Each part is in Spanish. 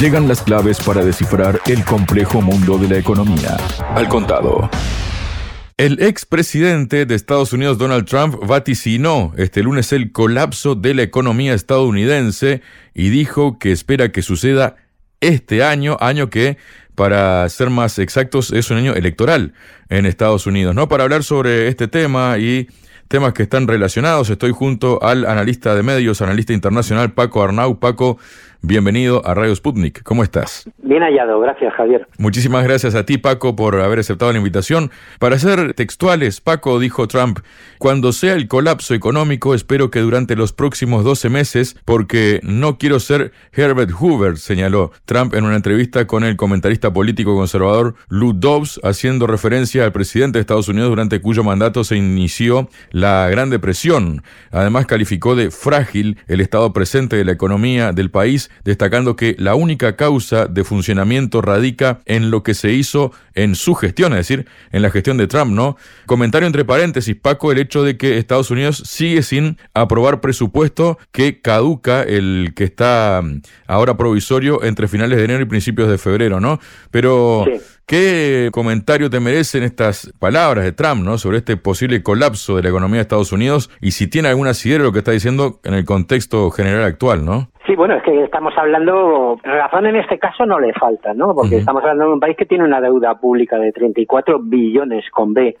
Llegan las claves para descifrar el complejo mundo de la economía. Al contado. El expresidente de Estados Unidos, Donald Trump, vaticinó este lunes el colapso de la economía estadounidense y dijo que espera que suceda este año, año que, para ser más exactos, es un año electoral en Estados Unidos. ¿no? Para hablar sobre este tema y temas que están relacionados, estoy junto al analista de medios, analista internacional Paco Arnau. Paco, Bienvenido a Radio Sputnik. ¿Cómo estás? Bien hallado, gracias Javier. Muchísimas gracias a ti Paco por haber aceptado la invitación. Para ser textuales, Paco dijo Trump, cuando sea el colapso económico espero que durante los próximos 12 meses, porque no quiero ser Herbert Hoover, señaló Trump en una entrevista con el comentarista político conservador Lou Dobbs, haciendo referencia al presidente de Estados Unidos durante cuyo mandato se inició la Gran Depresión. Además calificó de frágil el estado presente de la economía del país destacando que la única causa de funcionamiento radica en lo que se hizo en su gestión, es decir, en la gestión de Trump, ¿no? Comentario entre paréntesis, Paco, el hecho de que Estados Unidos sigue sin aprobar presupuesto que caduca el que está ahora provisorio entre finales de enero y principios de febrero, ¿no? Pero ¿Qué comentario te merecen estas palabras de Trump ¿no? sobre este posible colapso de la economía de Estados Unidos y si tiene alguna asidero de lo que está diciendo en el contexto general actual? ¿no? Sí, bueno, es que estamos hablando, razón en este caso no le falta, ¿no? Porque estamos hablando de un país que tiene una deuda pública de 34 billones con B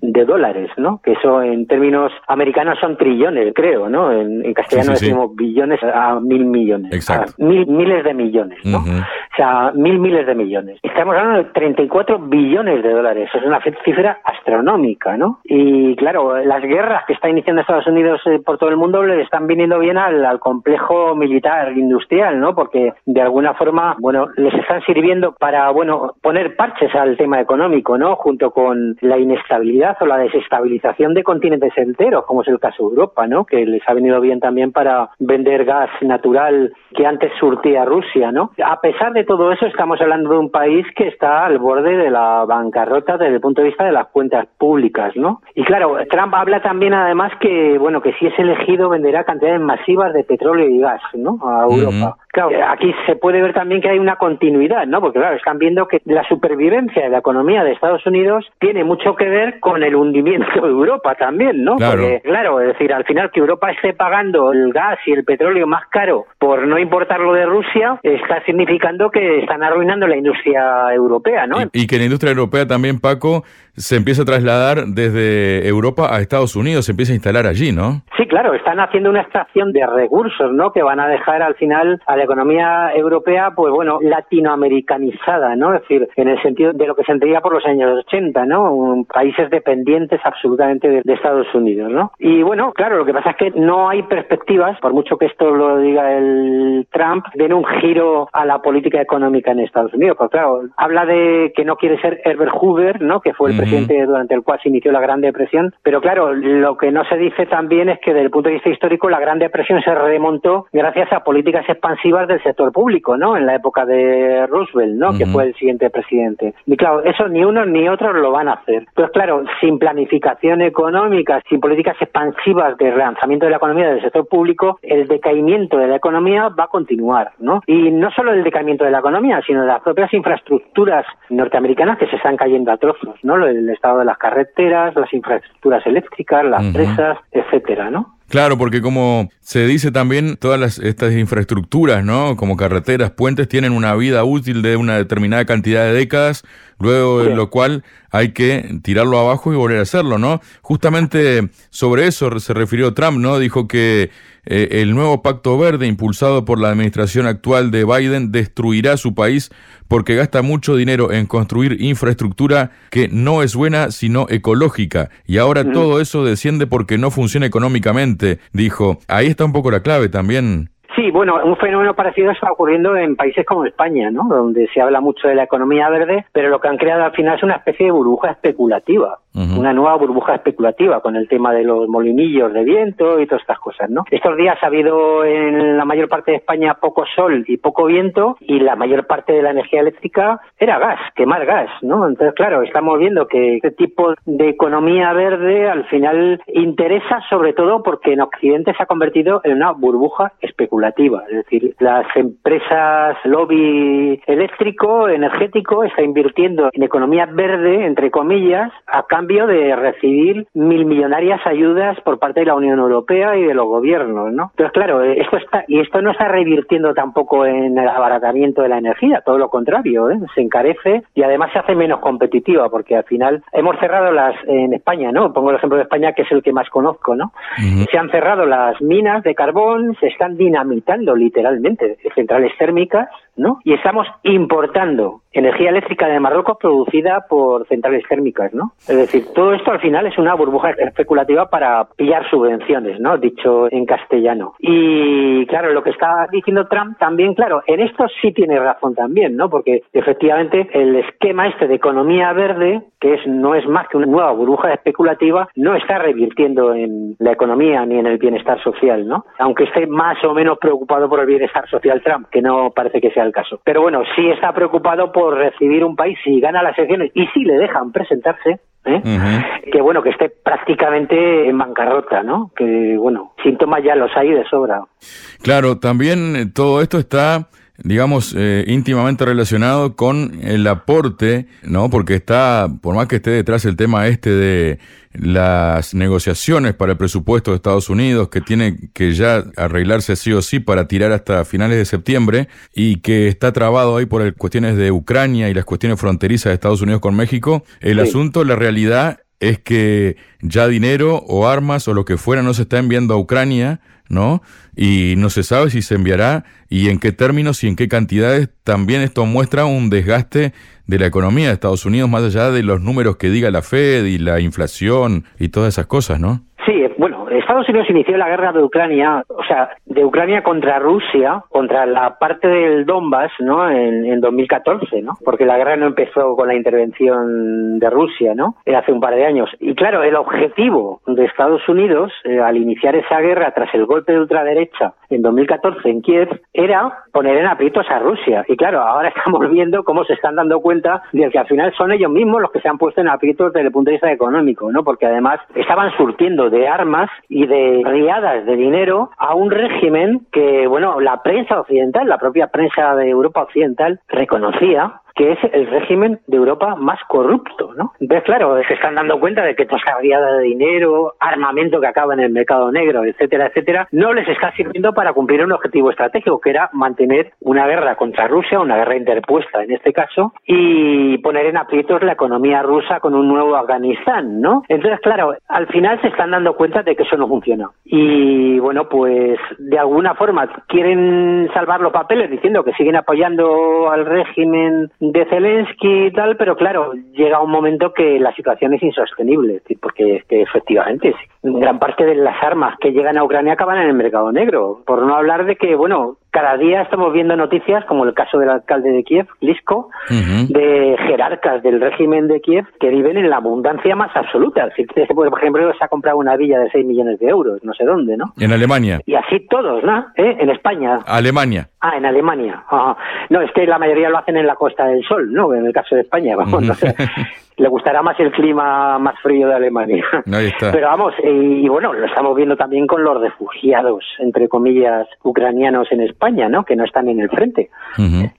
de dólares, ¿no? Que eso en términos americanos son trillones, creo, ¿no? En, castellano decimos billones a mil millones. Exacto. mil, miles de millones, ¿no? O sea, mil miles de millones. Estamos hablando de 34 billones de dólares. Es una cifra astronómica, ¿no? Y claro, las guerras que está iniciando Estados Unidos eh, por todo el mundo le están viniendo bien al, al complejo militar industrial, ¿no? Porque de alguna forma, bueno, les están sirviendo para, bueno, poner parches al tema económico, ¿no? Junto con la inestabilidad o la desestabilización de continentes enteros, como es el caso de Europa, ¿no? Que les ha venido bien también para vender gas natural que antes surtía Rusia, ¿no? A pesar de todo eso, estamos hablando de un país que está al borde de la bancarrota desde el punto de vista de las cuentas públicas, ¿no? Y claro, Trump habla también además que, bueno, que si es elegido venderá cantidades masivas de petróleo y gas, ¿no? A Europa. Claro, aquí se puede ver también que hay una continuidad, ¿no? Porque claro, están viendo que la supervivencia de la economía de Estados Unidos tiene mucho que ver con el hundimiento de Europa también, ¿no? Claro. Porque, claro, es decir, al final que Europa esté pagando el gas y el petróleo más caro por no importarlo de Rusia, está significando que están arruinando la industria europea, ¿no? Y, y que la industria europea también, Paco, se empieza a trasladar desde Europa a Estados Unidos, se empieza a instalar allí, ¿no? Sí, claro, están haciendo una extracción de recursos, ¿no? Que van a dejar al final a la economía europea, pues bueno, latinoamericanizada, ¿no? Es decir, en el sentido de lo que se entendía por los años 80, ¿no? Países dependientes absolutamente de, Estados Unidos, ¿no? Y bueno, claro, lo que pasa es que no hay perspectivas, por mucho que esto lo diga el Trump, de un giro a la política económica en Estados Unidos. Porque claro, habla de que no quiere ser Herbert Hoover, ¿no? Que fue el presidente durante el cual se inició la Gran Depresión. Pero claro, lo que no se dice también es que desde el punto de vista histórico la Gran Depresión se remontó gracias a políticas expansivas del sector público, ¿no? En la época de Roosevelt, ¿no? Que fue el siguiente presidente. Y claro, eso ni uno ni otro lo van a hacer. Pues claro, sin planificación económica, sin políticas expansivas de relanzamiento de la economía del sector público, el decaimiento de la economía va a continuar, ¿no? Y no solo el decaimiento de la economía, sino de las propias infraestructuras norteamericanas que se están cayendo a trozos, ¿no? El estado de las carreteras, las infraestructuras eléctricas, las presas, etcétera, ¿no? Claro, porque como se dice también, todas estas infraestructuras, ¿no? Como carreteras, puentes, tienen una vida útil de una determinada cantidad de décadas, luego de lo cual hay que tirarlo abajo y volver a hacerlo, ¿no? Justamente sobre eso se refirió Trump, ¿no? Dijo que eh, el nuevo pacto verde impulsado por la administración actual de Biden destruirá su país porque gasta mucho dinero en construir infraestructura que no es buena sino ecológica y ahora todo eso desciende porque no funciona económicamente, dijo. Ahí está un poco la clave también. Sí, bueno, un fenómeno parecido está ocurriendo en países como España, ¿no? Donde se habla mucho de la economía verde, pero lo que han creado al final es una especie de burbuja especulativa, una nueva burbuja especulativa con el tema de los molinillos de viento y todas estas cosas, ¿no? Estos días ha habido en la mayor parte de España poco sol y poco viento y la mayor parte de la energía eléctrica era gas, quemar gas, ¿no? Entonces, claro, estamos viendo que este tipo de economía verde al final interesa sobre todo porque en Occidente se ha convertido en una burbuja especulativa Es decir, las empresas lobby eléctrico, energético, está invirtiendo en economía verde, entre comillas, a cambio de recibir mil millonarias ayudas por parte de la Unión Europea y de los gobiernos, ¿no? Entonces, claro, esto está, y esto no está revirtiendo tampoco en el abaratamiento de la energía, todo lo contrario, ¿eh? se encarece y además se hace menos competitiva, porque al final hemos cerrado las, en España, ¿no? Pongo el ejemplo de España, que es el que más conozco, ¿no? Se han cerrado las minas de carbón, se están dinamitando literalmente centrales térmicas, ¿no? Y estamos importando energía eléctrica de Marruecos producida por centrales térmicas, ¿no? Es decir, todo esto al final es una burbuja especulativa para pillar subvenciones, ¿no? Dicho en castellano. Y claro, lo que está diciendo Trump también, claro, en esto sí tiene razón también, ¿no? Porque efectivamente el esquema este de economía verde, que es no es más que una nueva burbuja especulativa, no está revirtiendo en la economía ni en el bienestar social, ¿no? Aunque esté más o menos preocupado por el bienestar social Trump, que no parece que sea el caso. Pero bueno, sí está preocupado por recibir un país si gana las elecciones y si le dejan presentarse, ¿eh? que bueno, que esté prácticamente en bancarrota, ¿no? Que bueno, síntomas ya los hay de sobra. Claro, también eh, todo esto está digamos, eh, íntimamente relacionado con el aporte, ¿no? Porque está, por más que esté detrás el tema este de las negociaciones para el presupuesto de Estados Unidos, que tiene que ya arreglarse sí o sí para tirar hasta finales de septiembre, y que está trabado ahí por el, cuestiones de Ucrania y las cuestiones fronterizas de Estados Unidos con México, el asunto, la realidad es que ya dinero o armas o lo que fuera no se está enviando a Ucrania, ¿no? Y no se sabe si se enviará y en qué términos y en qué cantidades. También esto muestra un desgaste de la economía de Estados Unidos, más allá de los números que diga la Fed y la inflación y todas esas cosas, ¿no? Estados Unidos inició la guerra de Ucrania, o sea, de Ucrania contra Rusia, contra la parte del Donbass, ¿no? En, en 2014, ¿no? Porque la guerra no empezó con la intervención de Rusia, ¿no? Hace un par de años. Y claro, el objetivo de Estados Unidos eh, al iniciar esa guerra tras el golpe de ultraderecha en 2014 en Kiev era poner en aprietos a Rusia. Y claro, ahora estamos viendo cómo se están dando cuenta de que al final son ellos mismos los que se han puesto en aprietos desde el punto de vista económico, ¿no? Porque además estaban surtiendo de armas y de riadas de dinero a un régimen que, bueno, la prensa occidental, la propia prensa de Europa occidental reconocía que es el régimen de Europa más corrupto, ¿no? Entonces, claro, se están dando cuenta de que esa de dinero, armamento que acaba en el mercado negro, etcétera, etcétera, no les está sirviendo para cumplir un objetivo estratégico, que era mantener una guerra contra Rusia, una guerra interpuesta en este caso, y poner en aprietos la economía rusa con un nuevo Afganistán, ¿no? Entonces, claro, al final se están dando cuenta de que eso no funciona. Y bueno, pues de alguna forma quieren salvar los papeles diciendo que siguen apoyando al régimen de Zelensky y tal, pero claro, llega un momento que la situación es insostenible, porque que efectivamente gran parte de las armas que llegan a Ucrania acaban en el mercado negro, por no hablar de que, bueno, cada día estamos viendo noticias, como el caso del alcalde de Kiev, Lisko, de jerarcas del régimen de Kiev que viven en la abundancia más absoluta. Si, por ejemplo, se ha comprado una villa de 6 millones de euros, no sé dónde, ¿no? En Alemania. Y así todos, ¿no? ¿Eh? En España. Alemania. Ah, en Alemania. No, es que la mayoría lo hacen en la Costa del Sol, ¿no? En el caso de España, vamos, no sé. le gustará más el clima más frío de Alemania. Ahí está. Pero vamos, y, bueno, lo estamos viendo también con los refugiados, entre comillas, ucranianos en España, ¿no? Que no están en el frente,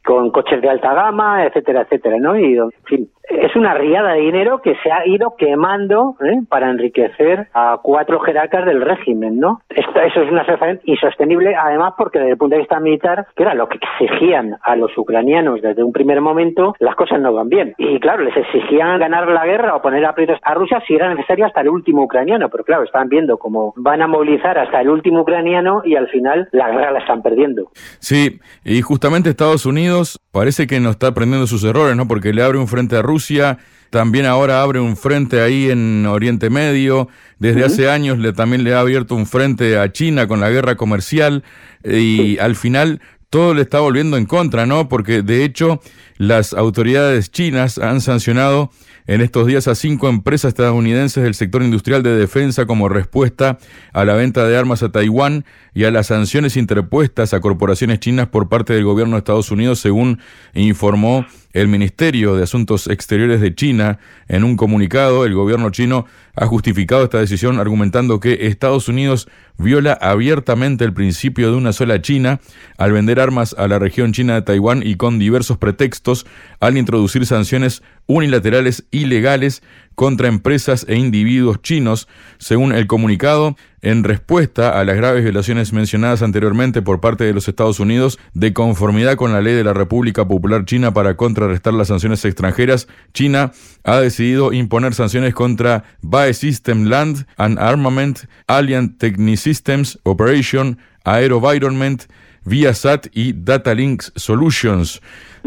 con coches de alta gama, etcétera, etcétera, ¿no? Y, en fin, es una riada de dinero que se ha ido quemando ¿eh? para enriquecer a cuatro jerarcas del régimen, ¿no? Eso es una situación insostenible, además porque desde el punto de vista militar, que era lo que exigían a los ucranianos desde un primer momento, las cosas no van bien. Y claro, les exigían ganar la guerra o poner aprietos a Rusia si era necesario hasta el último ucraniano, pero claro, están viendo cómo van a movilizar hasta el último ucraniano y al final la guerra la están perdiendo. Sí, y justamente Estados Unidos parece que no está aprendiendo sus errores, ¿no? Porque le abre un frente a Rusia también ahora abre un frente ahí en Oriente Medio, desde hace años le, también le ha abierto un frente a China con la guerra comercial y al final todo le está volviendo en contra, ¿no? Porque de hecho las autoridades chinas han sancionado en estos días a cinco empresas estadounidenses del sector industrial de defensa como respuesta a la venta de armas a Taiwán y a las sanciones interpuestas a corporaciones chinas por parte del gobierno de Estados Unidos, según informó el Ministerio de Asuntos Exteriores de China, en un comunicado, el gobierno chino ha justificado esta decisión argumentando que Estados Unidos viola abiertamente el principio de una sola China al vender armas a la región china de Taiwán y con diversos pretextos al introducir sanciones unilaterales ilegales contra empresas e individuos chinos, según el comunicado, en respuesta a las graves violaciones mencionadas anteriormente por parte de los Estados Unidos, de conformidad con la ley de la República Popular China para contrarrestar las sanciones extranjeras, China ha decidido imponer sanciones contra Bae System Land and Armament, Alliant Technisystems Operation, Aerovironment, Viasat y Datalinks Solutions.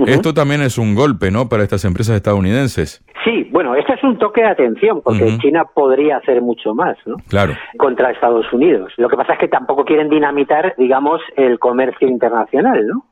Esto también es un golpe, ¿no?, para estas empresas estadounidenses. Sí, bueno, este es un toque de atención, porque China podría hacer mucho más, ¿no? Claro. Contra Estados Unidos. Lo que pasa es que tampoco quieren dinamitar, digamos, el comercio internacional, ¿no?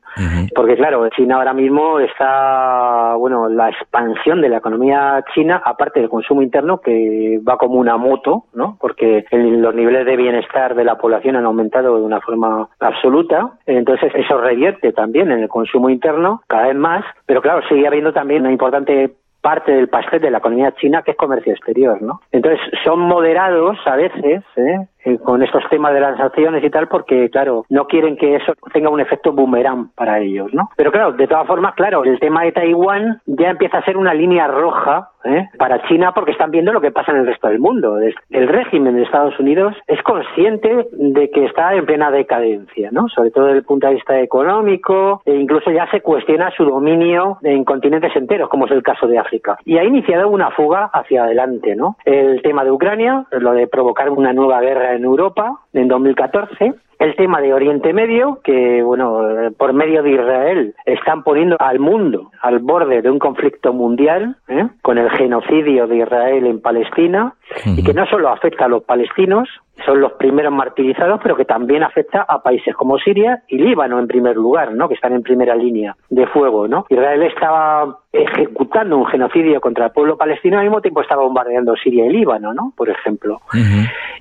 Porque claro, China ahora mismo está, bueno, la expansión de la economía china, aparte del consumo interno, que va como una moto, ¿no? Porque los niveles de bienestar de la población han aumentado de una forma absoluta, entonces eso revierte también en el consumo interno cada vez más, pero claro, sigue habiendo también una importante parte del pastel de la economía china que es comercio exterior, ¿no? Entonces son moderados a veces, ¿eh? Eh, con estos temas de las sanciones y tal, porque, claro, no quieren que eso tenga un efecto boomerang para ellos, ¿no? Pero claro, de todas formas, claro, el tema de Taiwán ya empieza a ser una línea roja ¿eh? para China porque están viendo lo que pasa en el resto del mundo. El régimen de Estados Unidos es consciente de que está en plena decadencia, ¿no? Sobre todo desde el punto de vista económico, e incluso ya se cuestiona su dominio en continentes enteros, como es el caso de África. Y ha iniciado una fuga hacia adelante, ¿no? El tema de Ucrania, lo de provocar una nueva guerra Europa en 2014 el tema de Oriente Medio, que, bueno, por medio de Israel están poniendo al mundo al borde de un conflicto mundial, ¿eh? con el genocidio de Israel en Palestina, y que no solo afecta a los palestinos, son los primeros martirizados, pero que también afecta a países como Siria y Líbano en primer lugar, ¿no? Que están en primera línea de fuego, ¿no? Israel estaba ejecutando un genocidio contra el pueblo palestino al mismo tiempo estaba bombardeando Siria y Líbano, ¿no? Por ejemplo.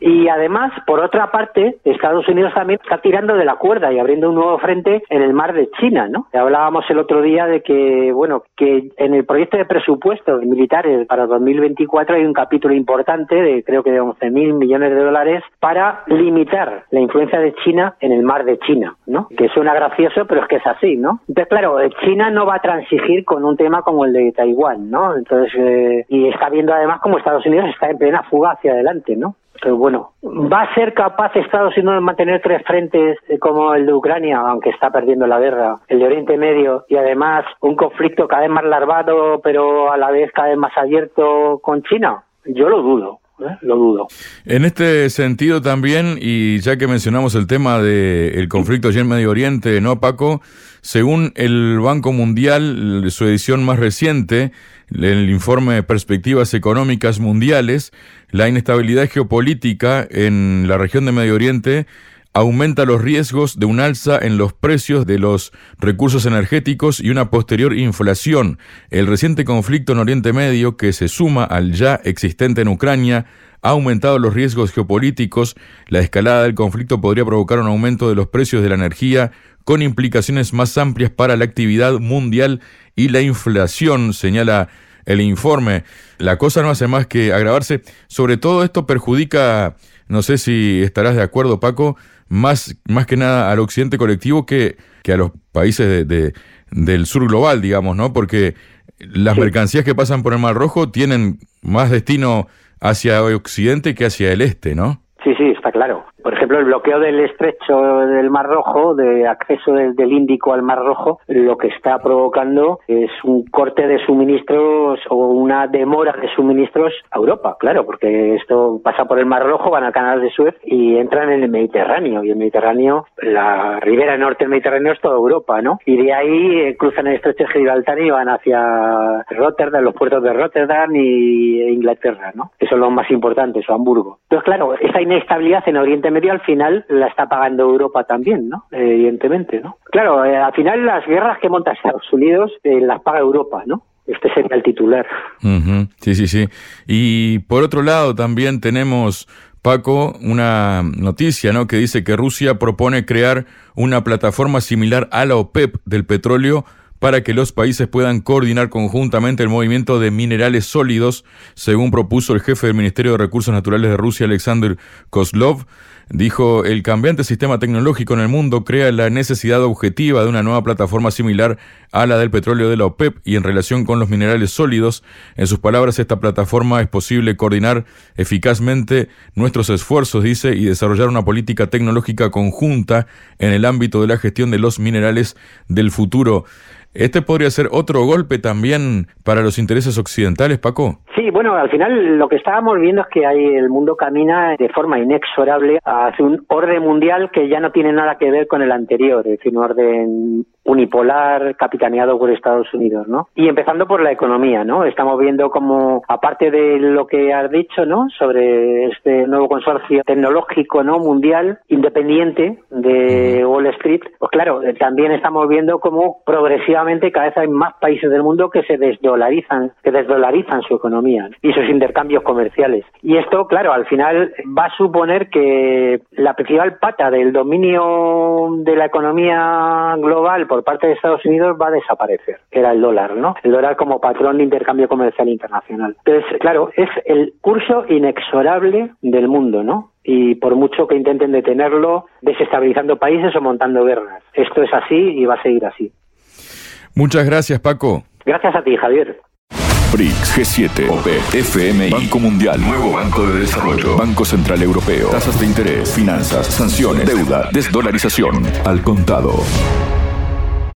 Y además, por otra parte, Estados Unidos también está tirando de la cuerda y abriendo un nuevo frente en el mar de China, ¿no? Hablábamos el otro día de que, bueno, que en el proyecto de presupuesto militares para 2024 hay un capítulo importante de creo que de 11 mil millones de dólares para limitar la influencia de China en el mar de China, ¿no? Que suena gracioso, pero es que es así, ¿no? Entonces, claro, China no va a transigir con un tema como el de Taiwán, ¿no? Entonces, eh, y está viendo además como Estados Unidos está en plena fuga hacia adelante, ¿no? Pero bueno, ¿va a ser capaz Estados Unidos de mantener tres frentes eh, como el de Ucrania, aunque está perdiendo la guerra, el de Oriente Medio y además un conflicto cada vez más larvado, pero a la vez cada vez más abierto con China? Yo lo dudo. ¿Eh? lo dudo. En este sentido también, y ya que mencionamos el tema del conflicto allí en Medio Oriente, ¿no, Paco? Según el Banco Mundial, su edición más reciente, el informe Perspectivas Económicas Mundiales, la inestabilidad geopolítica en la región de Medio Oriente aumenta los riesgos de un alza en los precios de los recursos energéticos y una posterior inflación. El reciente conflicto en Oriente Medio, que se suma al ya existente en Ucrania, ha aumentado los riesgos geopolíticos. La escalada del conflicto podría provocar un aumento de los precios de la energía con implicaciones más amplias para la actividad mundial y la inflación, señala el informe. La cosa no hace más que agravarse. Sobre todo esto perjudica, no sé si estarás de acuerdo, Paco, más, más que nada al occidente colectivo que, que a los países de, del sur global, digamos, ¿no? Porque las mercancías que pasan por el Mar Rojo tienen más destino hacia occidente que hacia el este, ¿no? Sí, sí, está claro. Por ejemplo, el bloqueo del estrecho del Mar Rojo, de acceso del, Índico al Mar Rojo, lo que está provocando es un corte de suministros o una demora de suministros a Europa, claro, porque esto pasa por el Mar Rojo, van al canal de Suez y entran en el Mediterráneo. Y el Mediterráneo, la ribera norte del Mediterráneo es toda Europa, ¿no? Y de ahí eh, cruzan el estrecho de Gibraltar y van hacia Rotterdam, los puertos de Rotterdam y Inglaterra, ¿no? Que son los más importantes, o Hamburgo. Entonces, claro, esa inestabilidad en Oriente Medio al final la está pagando Europa también, ¿no? evidentemente, ¿no? Claro, eh, al final las guerras que monta Estados Unidos eh, las paga Europa, ¿no? Este sería el titular. Sí, sí, sí. Y por otro lado también tenemos, Paco, una noticia, ¿no? Que dice que Rusia propone crear una plataforma similar a la OPEP del petróleo para que los países puedan coordinar conjuntamente el movimiento de minerales sólidos, según propuso el jefe del Ministerio de Recursos Naturales de Rusia, Alexander Kozlov. Dijo, el cambiante sistema tecnológico en el mundo crea la necesidad objetiva de una nueva plataforma similar a la del petróleo de la OPEP y en relación con los minerales sólidos. En sus palabras, esta plataforma es posible coordinar eficazmente nuestros esfuerzos, dice, y desarrollar una política tecnológica conjunta en el ámbito de la gestión de los minerales del futuro. ¿Este podría ser otro golpe también para los intereses occidentales, Paco? Sí, bueno, al final lo que estábamos viendo es que hay, el mundo camina de forma inexorable hacia un orden mundial que ya no tiene nada que ver con el anterior, es decir, un orden unipolar capitaneado por Estados Unidos, ¿no? Y empezando por la economía, ¿no? Estamos viendo como, aparte de lo que has dicho, ¿no? Sobre este nuevo consorcio tecnológico, ¿no? Mundial, independiente de Wall Street, pues claro, también estamos viendo como progresivamente cada vez hay más países del mundo que se desdolarizan, que desdolarizan su economía y sus intercambios comerciales. Y esto, claro, al final va a suponer que la principal pata del dominio de la economía global por parte de Estados Unidos va a desaparecer, que era el dólar, ¿no? El dólar como patrón de intercambio comercial internacional. Entonces, claro, es el curso inexorable del mundo, ¿no? y por mucho que intenten detenerlo, desestabilizando países o montando guerras. Esto es así y va a seguir así. Muchas gracias, Paco. Gracias a ti, Javier. BRICS, G7, OPE, FMI, Banco Mundial, Nuevo Banco de Desarrollo, Banco Central Europeo, tasas de interés, finanzas, sanciones, deuda, desdolarización, al contado.